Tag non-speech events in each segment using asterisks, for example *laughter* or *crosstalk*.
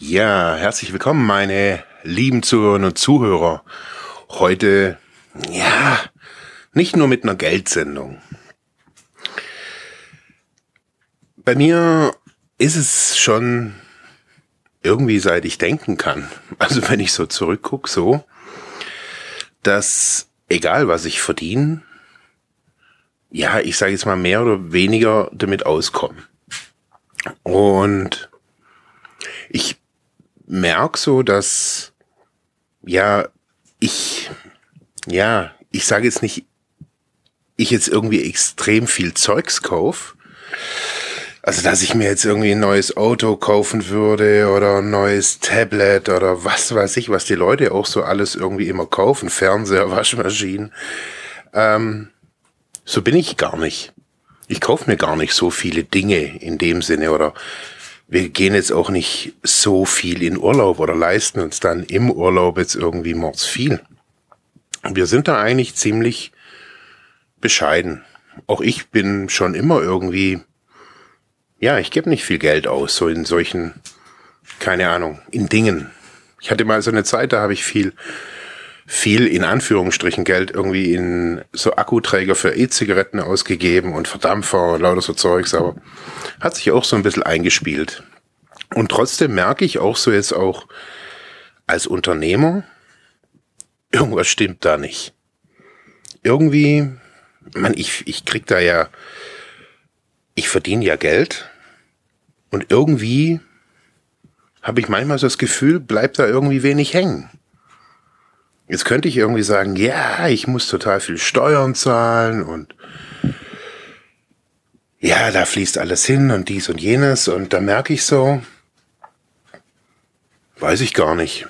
Ja, herzlich willkommen, meine lieben Zuhörerinnen und Zuhörer. Heute, ja, nicht nur mit einer Geldsendung. Bei mir ist es schon irgendwie seit ich denken kann, *laughs* also wenn ich so zurückgucke, so, dass egal was ich verdiene, ja, ich sage jetzt mal mehr oder weniger damit auskomme. Und merk so, dass ja ich ja ich sage jetzt nicht, ich jetzt irgendwie extrem viel Zeugs kauf. Also, dass ich mir jetzt irgendwie ein neues Auto kaufen würde oder ein neues Tablet oder was weiß ich, was die Leute auch so alles irgendwie immer kaufen. Fernseher, *laughs* Waschmaschinen. Ähm, so bin ich gar nicht. Ich kaufe mir gar nicht so viele Dinge in dem Sinne oder wir gehen jetzt auch nicht so viel in Urlaub oder leisten uns dann im Urlaub jetzt irgendwie mords viel. Wir sind da eigentlich ziemlich bescheiden. Auch ich bin schon immer irgendwie, ja, ich gebe nicht viel Geld aus, so in solchen, keine Ahnung, in Dingen. Ich hatte mal so eine Zeit, da habe ich viel, viel in Anführungsstrichen Geld irgendwie in so Akkuträger für E-Zigaretten ausgegeben und Verdampfer und lauter so Zeugs, aber hat sich auch so ein bisschen eingespielt. Und trotzdem merke ich auch so jetzt auch als Unternehmer, irgendwas stimmt da nicht. Irgendwie, man, ich, ich krieg da ja, ich verdiene ja Geld und irgendwie habe ich manchmal so das Gefühl, bleibt da irgendwie wenig hängen. Jetzt könnte ich irgendwie sagen, ja, ich muss total viel Steuern zahlen und ja, da fließt alles hin und dies und jenes und da merke ich so, weiß ich gar nicht,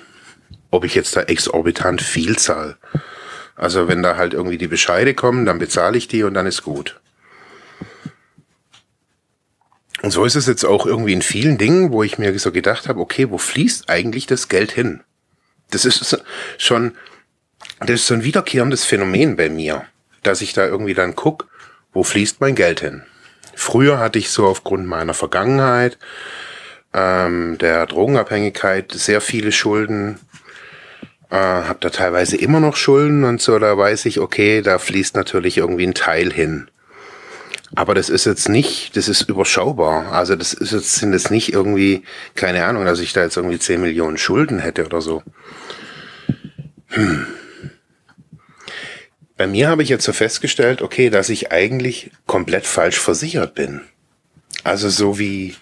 ob ich jetzt da exorbitant viel zahle. Also wenn da halt irgendwie die Bescheide kommen, dann bezahle ich die und dann ist gut. Und so ist es jetzt auch irgendwie in vielen Dingen, wo ich mir so gedacht habe, okay, wo fließt eigentlich das Geld hin? Das ist schon, das ist so ein wiederkehrendes Phänomen bei mir, dass ich da irgendwie dann guck, wo fließt mein Geld hin? Früher hatte ich so aufgrund meiner Vergangenheit, ähm, der Drogenabhängigkeit sehr viele Schulden, äh, habe da teilweise immer noch Schulden und so, da weiß ich, okay, da fließt natürlich irgendwie ein Teil hin. Aber das ist jetzt nicht, das ist überschaubar. Also das ist jetzt, sind es nicht irgendwie, keine Ahnung, dass ich da jetzt irgendwie 10 Millionen Schulden hätte oder so. Hm. Bei mir habe ich jetzt so festgestellt, okay, dass ich eigentlich komplett falsch versichert bin. Also so wie,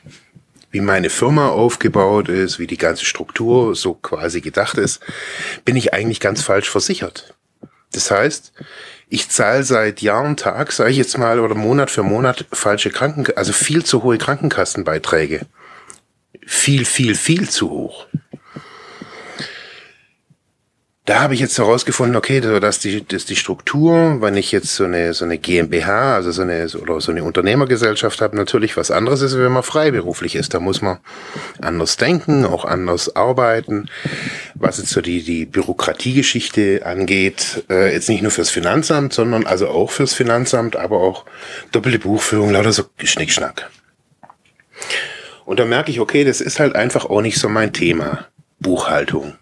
wie meine Firma aufgebaut ist, wie die ganze Struktur so quasi gedacht ist, bin ich eigentlich ganz falsch versichert. Das heißt, ich zahle seit Jahr und Tag, sage ich jetzt mal, oder Monat für Monat falsche Kranken, also viel zu hohe Krankenkassenbeiträge. Viel, viel, viel zu hoch da habe ich jetzt herausgefunden, okay, dass die, dass die Struktur, wenn ich jetzt so eine, so eine GmbH, also so eine, oder so eine Unternehmergesellschaft habe, natürlich was anderes ist, wenn man freiberuflich ist. Da muss man anders denken, auch anders arbeiten. Was jetzt so die, die Bürokratiegeschichte angeht, äh, jetzt nicht nur fürs Finanzamt, sondern also auch fürs Finanzamt, aber auch doppelte Buchführung, lauter so Schnickschnack. Und da merke ich, okay, das ist halt einfach auch nicht so mein Thema. Buchhaltung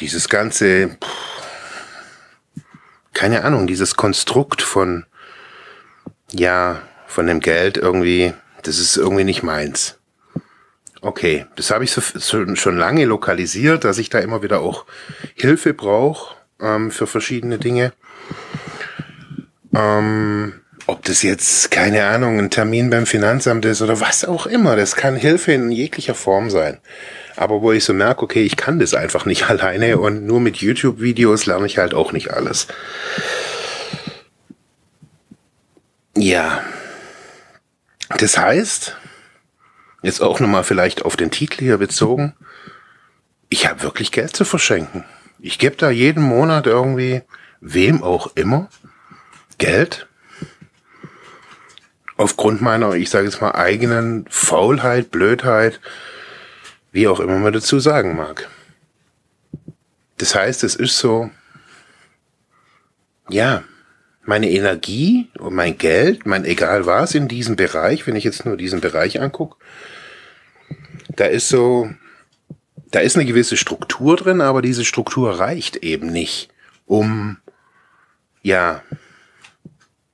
dieses ganze, keine Ahnung, dieses Konstrukt von, ja, von dem Geld irgendwie, das ist irgendwie nicht meins. Okay, das habe ich so, so, schon lange lokalisiert, dass ich da immer wieder auch Hilfe brauche ähm, für verschiedene Dinge. Ähm, ob das jetzt, keine Ahnung, ein Termin beim Finanzamt ist oder was auch immer, das kann Hilfe in jeglicher Form sein aber wo ich so merke, okay, ich kann das einfach nicht *laughs* alleine und nur mit YouTube-Videos lerne ich halt auch nicht alles. Ja. Das heißt, jetzt auch nochmal vielleicht auf den Titel hier bezogen, ich habe wirklich Geld zu verschenken. Ich gebe da jeden Monat irgendwie, wem auch immer, Geld. Aufgrund meiner, ich sage jetzt mal, eigenen Faulheit, Blödheit, wie auch immer man dazu sagen mag. Das heißt, es ist so, ja, meine Energie und mein Geld, mein egal was in diesem Bereich, wenn ich jetzt nur diesen Bereich angucke, da ist so, da ist eine gewisse Struktur drin, aber diese Struktur reicht eben nicht, um, ja,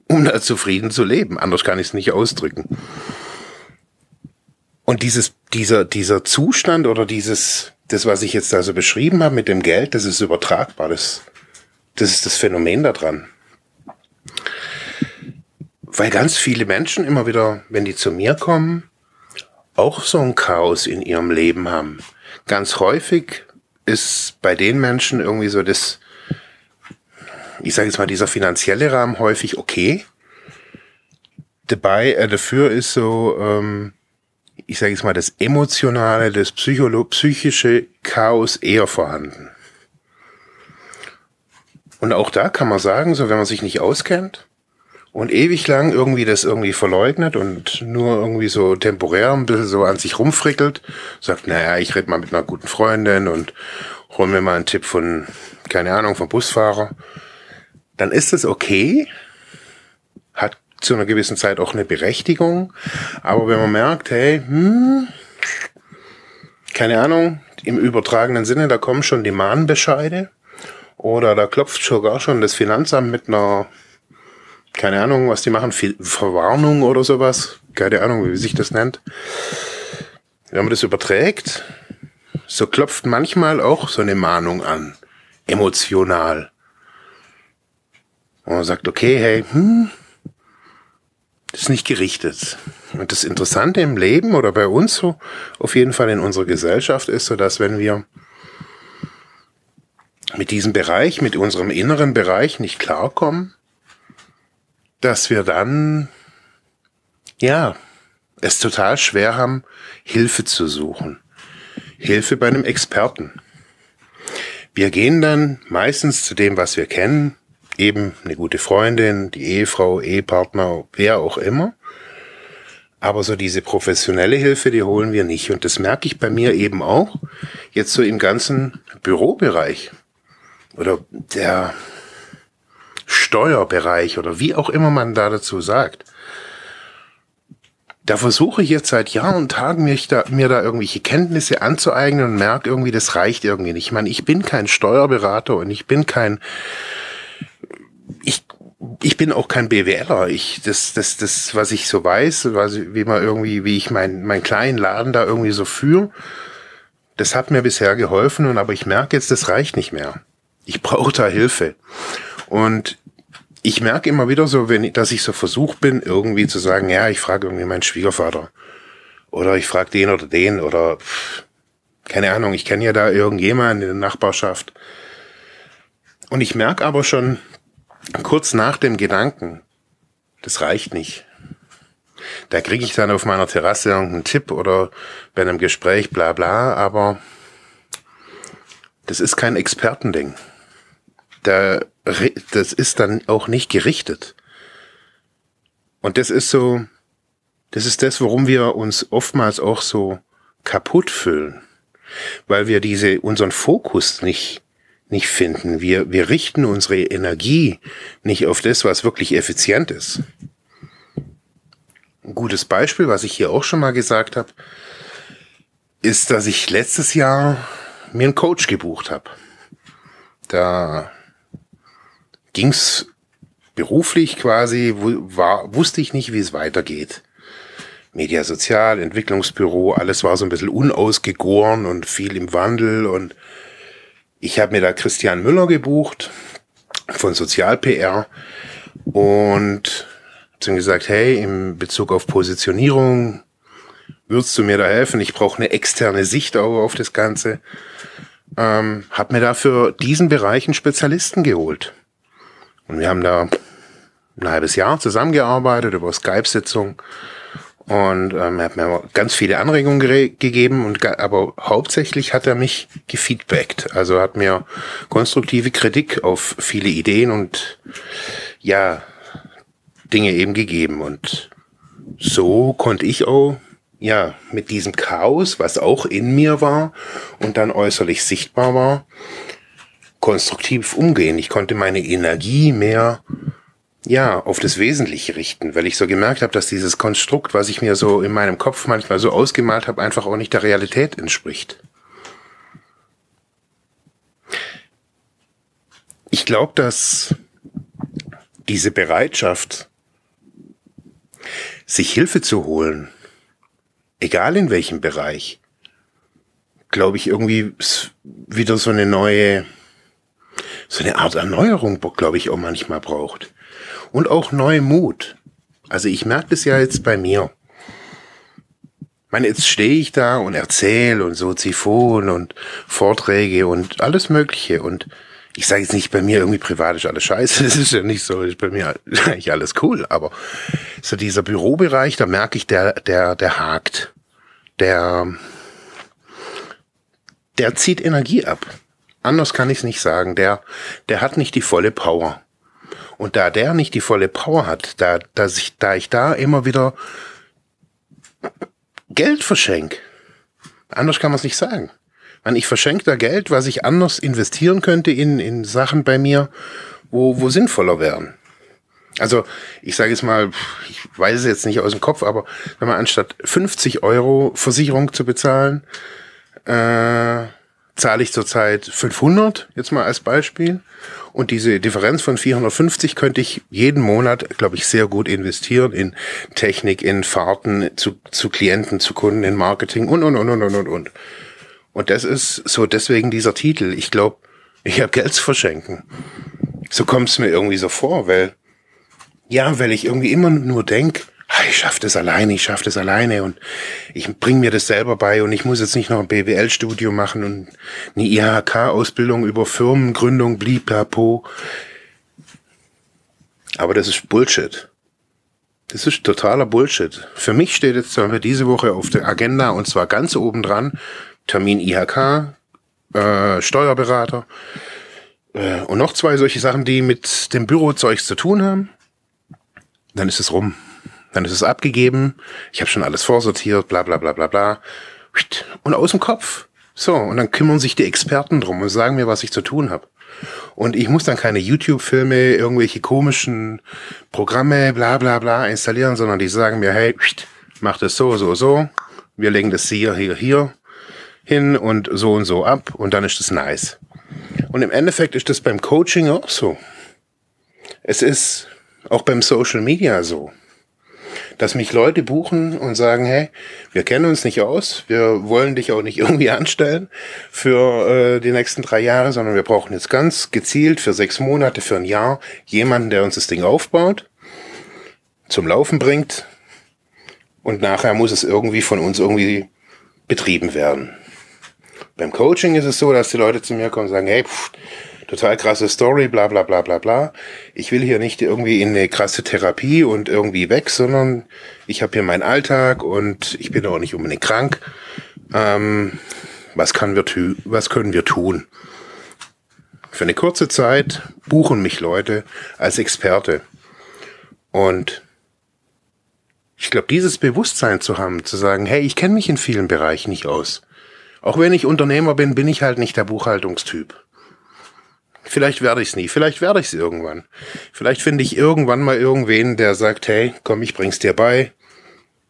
um da zufrieden zu leben. Anders kann ich es nicht ausdrücken. Und dieses, dieser, dieser Zustand oder dieses, das, was ich jetzt da so beschrieben habe mit dem Geld, das ist übertragbar. Das, das ist das Phänomen daran. Weil ganz viele Menschen immer wieder, wenn die zu mir kommen, auch so ein Chaos in ihrem Leben haben. Ganz häufig ist bei den Menschen irgendwie so das, ich sage jetzt mal, dieser finanzielle Rahmen häufig okay. Dabei, äh, dafür ist so, ähm, ich sage jetzt mal, das emotionale, das Psycholo psychische Chaos eher vorhanden. Und auch da kann man sagen, so wenn man sich nicht auskennt und ewig lang irgendwie das irgendwie verleugnet und nur irgendwie so temporär ein bisschen so an sich rumfrickelt, sagt, naja, ich rede mal mit einer guten Freundin und hol mir mal einen Tipp von, keine Ahnung, vom Busfahrer, dann ist es okay, hat zu einer gewissen Zeit auch eine Berechtigung, aber wenn man merkt, hey, hm, keine Ahnung, im übertragenen Sinne, da kommen schon die Mahnbescheide, oder da klopft sogar schon das Finanzamt mit einer, keine Ahnung, was die machen, Verwarnung oder sowas. Keine Ahnung, wie sich das nennt. Wenn man das überträgt, so klopft manchmal auch so eine Mahnung an. Emotional. Und man sagt, okay, hey, hm, das ist nicht gerichtet. Und das Interessante im Leben oder bei uns so, auf jeden Fall in unserer Gesellschaft ist so, dass wenn wir mit diesem Bereich, mit unserem inneren Bereich nicht klarkommen, dass wir dann, ja, es total schwer haben, Hilfe zu suchen. Hilfe bei einem Experten. Wir gehen dann meistens zu dem, was wir kennen, eben eine gute Freundin, die Ehefrau, Ehepartner, wer auch immer. Aber so diese professionelle Hilfe, die holen wir nicht. Und das merke ich bei mir eben auch jetzt so im ganzen Bürobereich oder der Steuerbereich oder wie auch immer man da dazu sagt. Da versuche ich jetzt seit Jahren und Tagen mich da, mir da irgendwelche Kenntnisse anzueignen und merke irgendwie, das reicht irgendwie nicht. Ich meine, ich bin kein Steuerberater und ich bin kein, ich bin auch kein BWLer. Ich, das, das, das, was ich so weiß, was, wie man irgendwie, wie ich meinen, meinen kleinen Laden da irgendwie so führe, das hat mir bisher geholfen und aber ich merke jetzt, das reicht nicht mehr. Ich brauche da Hilfe. Und ich merke immer wieder so, wenn, dass ich so versucht bin, irgendwie zu sagen, ja, ich frage irgendwie meinen Schwiegervater. Oder ich frage den oder den oder keine Ahnung, ich kenne ja da irgendjemanden in der Nachbarschaft. Und ich merke aber schon kurz nach dem Gedanken, das reicht nicht. Da kriege ich dann auf meiner Terrasse irgendeinen Tipp oder bei einem Gespräch bla bla, aber das ist kein Expertending da, das ist dann auch nicht gerichtet. Und das ist so, das ist das, warum wir uns oftmals auch so kaputt fühlen. Weil wir diese, unseren Fokus nicht, nicht finden. Wir, wir richten unsere Energie nicht auf das, was wirklich effizient ist. Ein gutes Beispiel, was ich hier auch schon mal gesagt habe, ist, dass ich letztes Jahr mir einen Coach gebucht habe. Da ging's beruflich quasi, war, wusste ich nicht, wie es weitergeht. Media Sozial, Entwicklungsbüro, alles war so ein bisschen unausgegoren und viel im Wandel und ich habe mir da Christian Müller gebucht von Sozial PR und zu ihm gesagt, hey, in Bezug auf Positionierung würdest du mir da helfen? Ich brauche eine externe Sicht auf das Ganze. Ähm, hab mir dafür diesen Bereich einen Spezialisten geholt. Und wir haben da ein halbes Jahr zusammengearbeitet über Skype-Sitzung. Und ähm, er hat mir ganz viele Anregungen gegeben und aber hauptsächlich hat er mich gefeedbackt, also hat mir konstruktive Kritik auf viele Ideen und ja Dinge eben gegeben und so konnte ich auch ja mit diesem Chaos, was auch in mir war und dann äußerlich sichtbar war, konstruktiv umgehen. Ich konnte meine Energie mehr ja, auf das Wesentliche richten, weil ich so gemerkt habe, dass dieses Konstrukt, was ich mir so in meinem Kopf manchmal so ausgemalt habe, einfach auch nicht der Realität entspricht. Ich glaube, dass diese Bereitschaft, sich Hilfe zu holen, egal in welchem Bereich, glaube ich, irgendwie wieder so eine neue, so eine Art Erneuerung, glaube ich, auch manchmal braucht und auch neu Mut. Also ich merke das ja jetzt bei mir. Ich meine, jetzt stehe ich da und erzähle und Soziphon und Vorträge und alles Mögliche. Und ich sage jetzt nicht, bei mir irgendwie privat ist alles scheiße, *laughs* das ist ja nicht so, ist bei mir eigentlich alles cool. Aber so dieser Bürobereich, da merke ich, der, der, der hakt. Der, der zieht Energie ab. Anders kann ich es nicht sagen. Der, der hat nicht die volle Power. Und da der nicht die volle Power hat, da, dass ich, da ich da immer wieder Geld verschenk, anders kann man es nicht sagen. Ich verschenke da Geld, was ich anders investieren könnte in, in Sachen bei mir, wo, wo sinnvoller wären. Also ich sage jetzt mal, ich weiß es jetzt nicht aus dem Kopf, aber wenn man anstatt 50 Euro Versicherung zu bezahlen, äh, zahle ich zurzeit 500, jetzt mal als Beispiel. Und diese Differenz von 450 könnte ich jeden Monat, glaube ich, sehr gut investieren in Technik, in Fahrten zu, zu Klienten, zu Kunden, in Marketing und, und, und, und, und, und. Und Und das ist so deswegen dieser Titel. Ich glaube, ich habe Geld zu verschenken. So kommt es mir irgendwie so vor, weil, ja, weil ich irgendwie immer nur denk ich schaffe das alleine, ich schaffe das alleine und ich bringe mir das selber bei und ich muss jetzt nicht noch ein BWL-Studio machen und eine IHK-Ausbildung über Firmengründung, blipapo. Aber das ist Bullshit. Das ist totaler Bullshit. Für mich steht jetzt diese Woche auf der Agenda und zwar ganz oben dran Termin IHK, äh, Steuerberater äh, und noch zwei solche Sachen, die mit dem Bürozeugs zu tun haben. Dann ist es rum. Dann ist es abgegeben. Ich habe schon alles vorsortiert, bla bla bla bla bla. Und aus dem Kopf. So, und dann kümmern sich die Experten drum und sagen mir, was ich zu tun habe. Und ich muss dann keine YouTube-Filme, irgendwelche komischen Programme, bla bla bla installieren, sondern die sagen mir, hey, mach das so, so, so. Wir legen das hier, hier, hier hin und so und so ab und dann ist das nice. Und im Endeffekt ist das beim Coaching auch so. Es ist auch beim Social Media so dass mich Leute buchen und sagen, hey, wir kennen uns nicht aus, wir wollen dich auch nicht *laughs* irgendwie anstellen für äh, die nächsten drei Jahre, sondern wir brauchen jetzt ganz gezielt für sechs Monate, für ein Jahr jemanden, der uns das Ding aufbaut, zum Laufen bringt und nachher muss es irgendwie von uns irgendwie betrieben werden. Beim Coaching ist es so, dass die Leute zu mir kommen und sagen, hey, pff, total krasse Story, bla bla bla bla bla. Ich will hier nicht irgendwie in eine krasse Therapie und irgendwie weg, sondern ich habe hier meinen Alltag und ich bin auch nicht unbedingt krank. Ähm, was, kann wir was können wir tun? Für eine kurze Zeit buchen mich Leute als Experte. Und ich glaube, dieses Bewusstsein zu haben, zu sagen, hey, ich kenne mich in vielen Bereichen nicht aus. Auch wenn ich Unternehmer bin, bin ich halt nicht der Buchhaltungstyp. Vielleicht werde ich es nie, vielleicht werde ich es irgendwann. Vielleicht finde ich irgendwann mal irgendwen, der sagt, hey, komm, ich bring's dir bei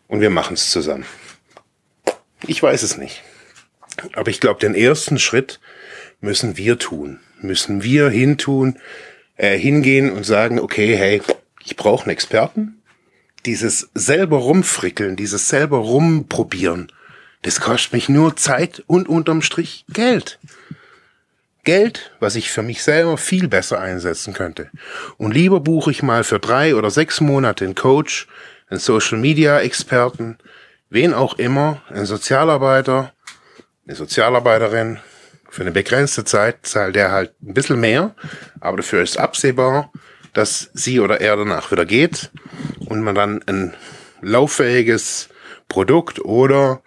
und wir machen es zusammen. Ich weiß es nicht. Aber ich glaube, den ersten Schritt müssen wir tun. Müssen wir hintun, äh, hingehen und sagen, okay, hey, ich brauche einen Experten. Dieses selber rumfrickeln, dieses selber rumprobieren, das kostet mich nur Zeit und unterm Strich Geld. Geld, was ich für mich selber viel besser einsetzen könnte. Und lieber buche ich mal für drei oder sechs Monate einen Coach, einen Social Media Experten, wen auch immer, einen Sozialarbeiter, eine Sozialarbeiterin, für eine begrenzte Zeit zahlt der halt ein bisschen mehr, aber dafür ist absehbar, dass sie oder er danach wieder geht und man dann ein lauffähiges Produkt oder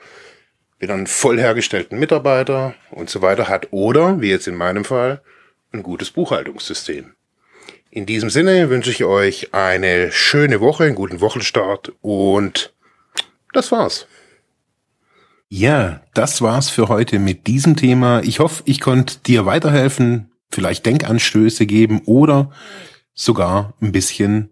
wieder einen voll hergestellten Mitarbeiter und so weiter hat oder, wie jetzt in meinem Fall, ein gutes Buchhaltungssystem. In diesem Sinne wünsche ich euch eine schöne Woche, einen guten Wochenstart und das war's. Ja, das war's für heute mit diesem Thema. Ich hoffe, ich konnte dir weiterhelfen, vielleicht Denkanstöße geben oder sogar ein bisschen